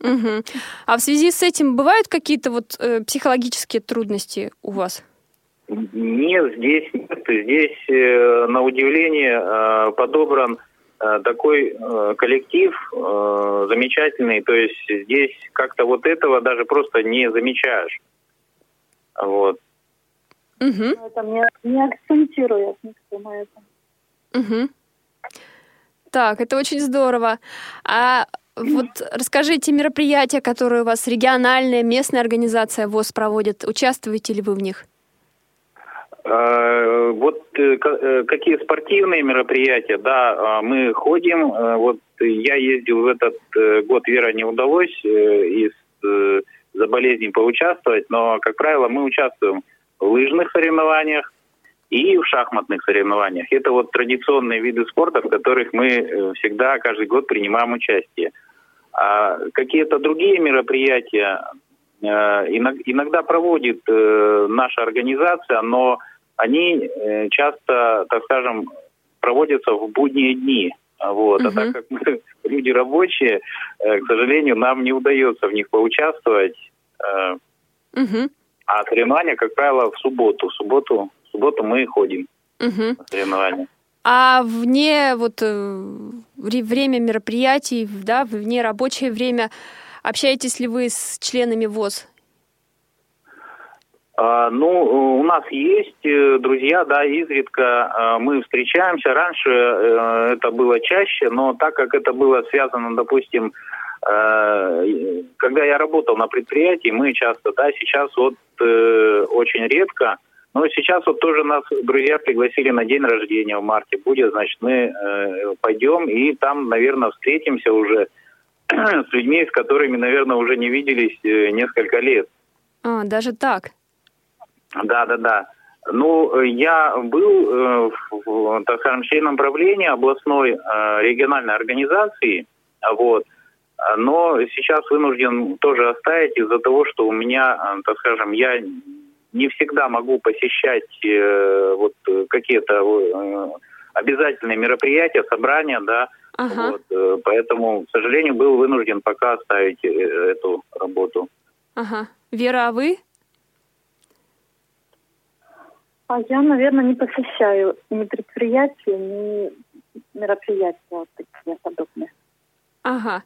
Мгм. А в связи с этим бывают какие-то вот э, психологические трудности у вас? Нет, здесь нет. Здесь, э, на удивление, э, подобран э, такой коллектив замечательный. То есть здесь как-то вот этого даже просто не замечаешь. Вот. На этом не, не акцентирует никто на этом. Мгм. Так, это очень здорово. А вот расскажите мероприятия, которые у вас региональная, местная организация ВОЗ проводит. Участвуете ли вы в них? Э, Вот э, э, какие спортивные мероприятия, да, э, мы ходим. Вот я ездил в этот год, Вера не удалось из за болезней поучаствовать, но, как правило, мы участвуем в лыжных соревнованиях и в шахматных соревнованиях. Это вот традиционные виды спорта, в которых мы всегда каждый год принимаем участие. А какие-то другие мероприятия иног- иногда проводит наша организация, но они э, часто, так скажем, проводятся в будние дни. А Вот. А Мгм. так как мы <laughs> люди рабочие, э, к сожалению, нам не удается в них поучаствовать. Мгм. А соревнования, как правило, в субботу. В субботу, в субботу мы ходим Мгм. на соревнования. А вне вот вре- время мероприятий, да, вне рабочее время, общаетесь ли вы с членами ВОЗ? А, Ну, у нас есть э, друзья, да, изредка э, мы встречаемся. Раньше э, это было чаще, но так как это было связано, допустим, э, когда я работал на предприятии, мы часто, да, сейчас вот очень редко. Но сейчас вот тоже нас друзья пригласили на день рождения в марте будет, значит, мы пойдем и там, наверное, встретимся уже <clears throat> с людьми, с которыми, наверное, уже не виделись несколько лет. А, даже так. Да, да, да. Ну, я был, э, в, так скажем, членом правления областной э, региональной организации, вот, но сейчас вынужден тоже оставить из-за того, что у меня, э, так скажем, я не всегда могу посещать э, вот какие-то э, обязательные мероприятия, собрания, да, Ага. вот, поэтому, к сожалению, был вынужден пока оставить эту работу. Ага. Вера, а вы? А я, наверное, не посещаю ни предприятия, ни мероприятия вот такие подобные. Ага.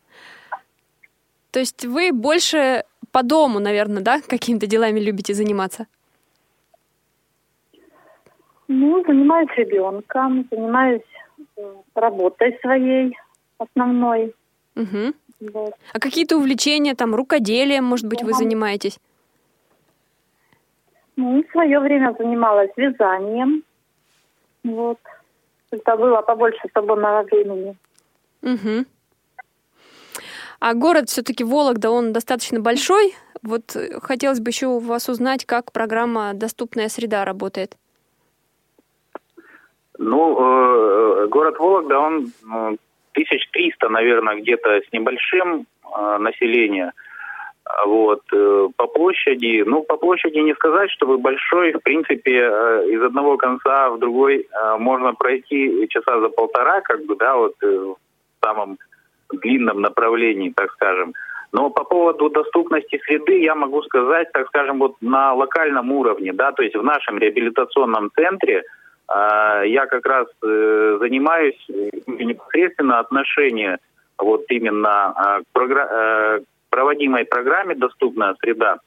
То есть вы больше по дому, наверное, да, какими-то делами любите заниматься? Ну, занимаюсь ребенком, занимаюсь э, работой своей основной. Угу. Вот. А какие-то увлечения, там, рукоделием, может быть, вы занимаетесь? Ну, в свое время занималась вязанием. Вот. Это было побольше свободного времени. Угу. А город все-таки Вологда, он достаточно большой. Вот э, хотелось бы еще у вас узнать, как программа «Доступная среда» работает. Ну, э, город Вологда, он э, 1300, наверное, где-то с небольшим э, населения. Вот, э, по площади, ну, по площади не сказать, чтобы большой, в принципе, э, из одного конца в другой э, можно пройти часа за полтора, как бы, да, вот в самом длинном направлении, так скажем. Но по поводу доступности среды я могу сказать, так скажем, вот на локальном уровне, да, то есть в нашем реабилитационном центре э, я как раз э, занимаюсь непосредственно отношения вот именно э, к програ- э, проводимой программе «Доступная среда».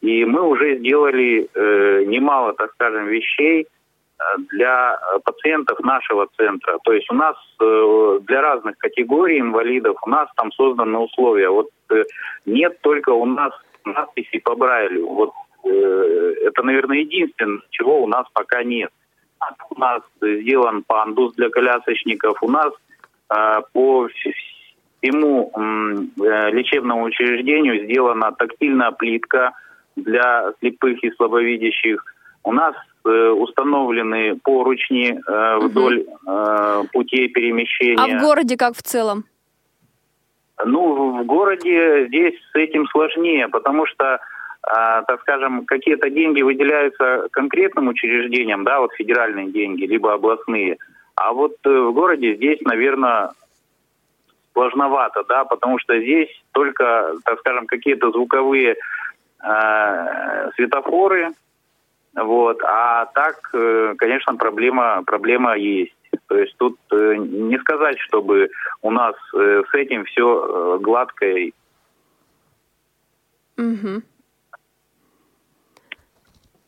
И мы уже сделали э, немало, так скажем, вещей э, для пациентов нашего центра. То есть у нас э, для разных категорий инвалидов у нас там созданы условия. Вот э, нет только у нас надписей по Брайлю. Вот э, это, наверное, единственное, чего у нас пока нет. А У нас сделан пандус для колясочников, у нас э, по всему э, лечебному учреждению сделана тактильная плитка для слепых и слабовидящих. У нас э, установлены поручни э, вдоль э, путей А перемещения. в городе как в целом? Ну, в городе здесь с этим сложнее, потому что, а, так скажем, какие-то деньги выделяются конкретным учреждениям, да, вот федеральные деньги, либо областные. А вот в городе здесь, наверное, сложновато, да, потому что здесь только, так скажем, какие-то звуковые э, светофоры, вот, а так, э, конечно, проблема, проблема есть. То есть тут э, не сказать, чтобы у нас э, с этим все гладко. и- Мгм.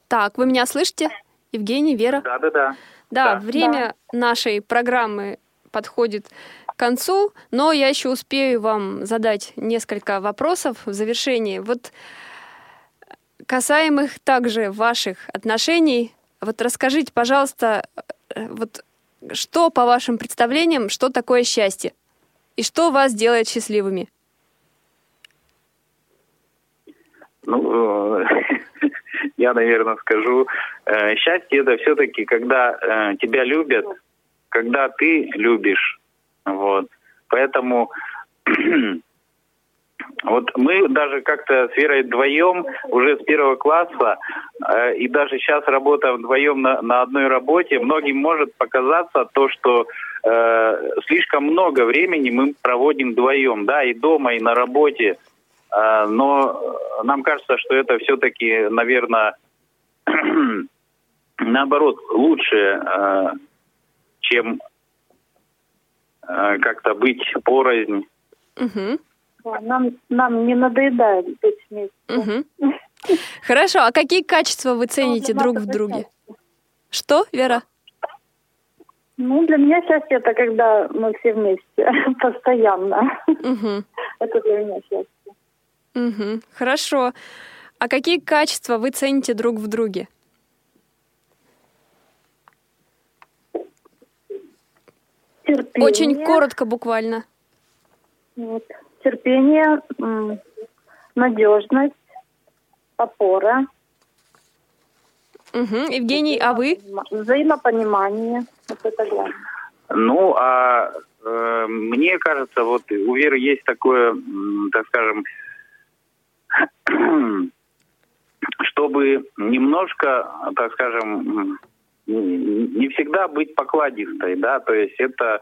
Так, вы меня слышите? Евгений, Вера? Да-да-да. Да, Да. время нашей программы подходит к концу, но я еще успею вам задать несколько вопросов в завершении. Вот касаемых также ваших отношений, вот расскажите, пожалуйста, э, вот что по вашим представлениям, что такое счастье? И что вас делает счастливыми? Ну, э, <laughs> я, наверное, скажу, э, счастье это все-таки, когда э, тебя любят, когда ты любишь. Вот. Поэтому <clears throat> вот мы даже как-то с Верой вдвоем уже с первого класса, э, и даже сейчас работая вдвоем на, на одной работе, многим может показаться то, что э, слишком много времени мы проводим вдвоем, да, и дома, и на работе. Э, но нам кажется, что это все-таки, наверное, <clears throat> наоборот, лучше, э, чем как-то быть порознь. Да, Нам, нам не надоедает быть вместе. Мгм. Хорошо, а какие качества вы цените друг в друге? Что, Вера? Ну, для меня счастье это когда мы все вместе, <laughs> постоянно. Мгм. Это для меня счастье. Мгм. Хорошо. А какие качества вы цените друг в друге? Терпение. Очень коротко, буквально. Вот. Терпение, надежность, опора. Мгм. Евгений, а вы? Взаимопонимание. Вот это главное. Ну, а э, мне кажется, вот у Веры есть такое, так скажем, <clears throat> чтобы немножко, так скажем, не всегда быть покладистой, да, то есть это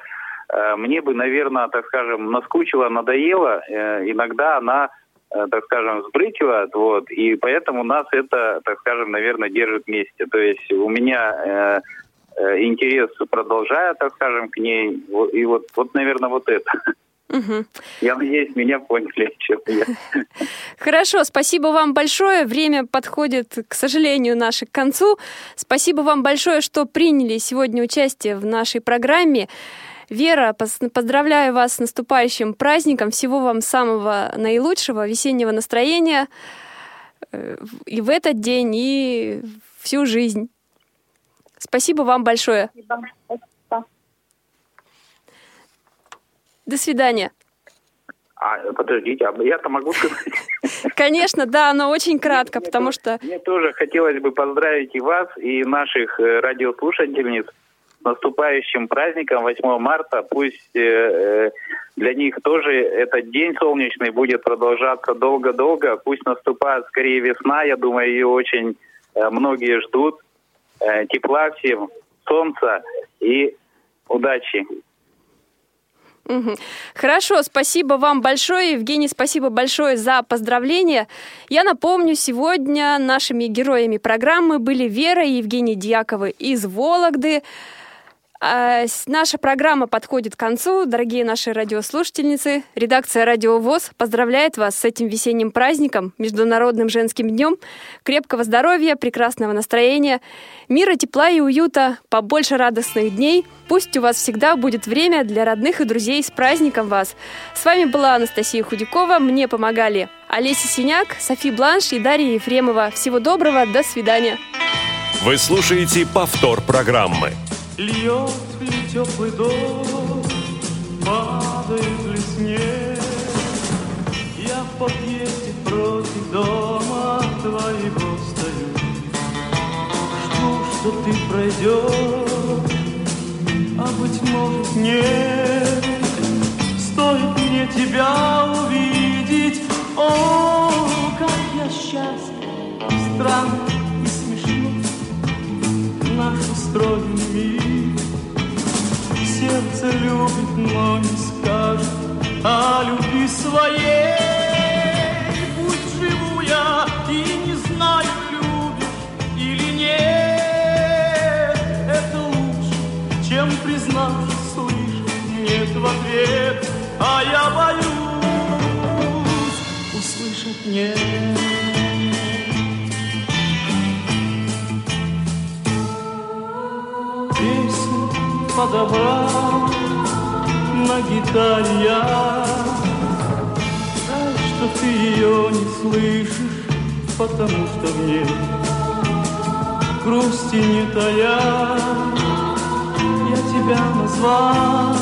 э, мне бы, наверное, так скажем, наскучило, надоело, э, иногда она, э, так скажем, сбрыкивает, вот, и поэтому нас это, так скажем, наверное, держит вместе. То есть у меня интерес продолжает, так скажем, к ней, и вот, вот, наверное, вот это. Мгм. Я надеюсь, меня поняли, чем я. <laughs> Хорошо, спасибо вам большое. Время подходит, к сожалению, наше к концу. Спасибо вам большое, что приняли сегодня участие в нашей программе. Вера, поздравляю вас с наступающим праздником. Всего вам самого наилучшего, весеннего настроения э, и в этот день, и всю жизнь. Спасибо вам большое. Спасибо. Спасибо. До свидания. А, подождите, а я-то могу сказать? <laughs> Конечно, да, но очень кратко, потому что Мне тоже хотелось бы поздравить и вас, и наших э, радиослушательниц с наступающим праздником 8 марта. Пусть э, э, для них тоже этот день солнечный будет продолжаться долго-долго. Пусть наступает скорее весна. Я думаю, ее очень э, многие ждут. Э, тепла всем, солнца и удачи. Хорошо, спасибо вам большое, Евгений, спасибо большое за поздравления. Я напомню, сегодня нашими героями программы были Вера и Евгений Дьяковы из Вологды. А, Наша программа подходит к концу. Дорогие наши радиослушательницы, редакция «Радио ВОЗ» поздравляет вас с этим весенним праздником, Международным женским днем. Крепкого здоровья, прекрасного настроения, мира, тепла и уюта, побольше радостных дней. Пусть у вас всегда будет время для родных и друзей. С праздником вас! С вами была Анастасия Худякова. Мне помогали Олеся Синяк, Софи Бланш и Дарья Ефремова. Всего доброго, до свидания. Вы слушаете повтор программы. Льет ли теплый дождь, падает ли снег? Я в подъезде против дома твоего стою. Жду, что ты пройдешь, а быть может нет. Стоит мне тебя увидеть, о, как я счастлив Странно наш устроен мир. Сердце любит, но не скажет о любви своей. Пусть живу я и не знаю, любишь или нет. Это лучше, чем признаться, слышать нет в ответ. А я боюсь услышать нет. Подобрал на гитаре я. Жаль, что ты ее не слышишь, потому что в ней грусти не тая. Я тебя назвал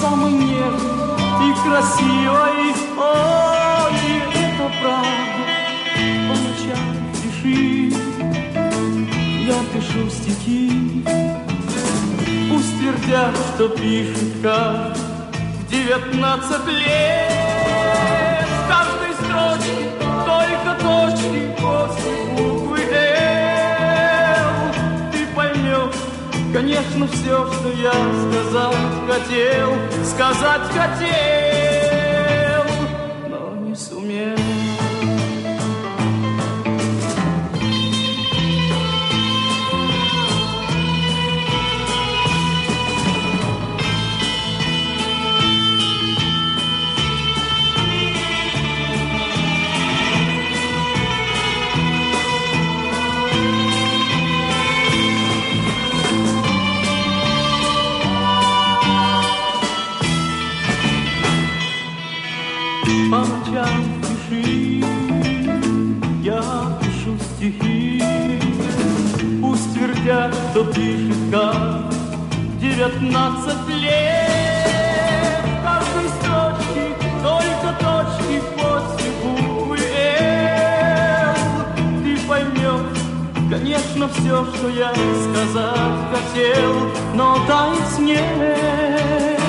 самой нежной и красивой. Ой, это правда, по ночам пиши. Я пишу стихи, пусть твердят, что пишет каждый в девятнадцать лет. В каждой строчке только точки после буквы «Л». Ты поймешь, конечно, все, что я сказать хотел, сказать хотел, как девятнадцать лет. В каждой строчке только точки после буквы «Л». Ты поймешь, Конечно, все, что я сказать хотел, но таять нет.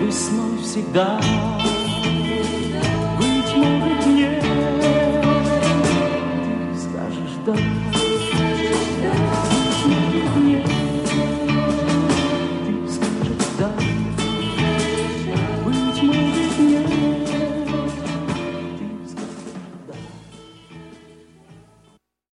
Весной всегда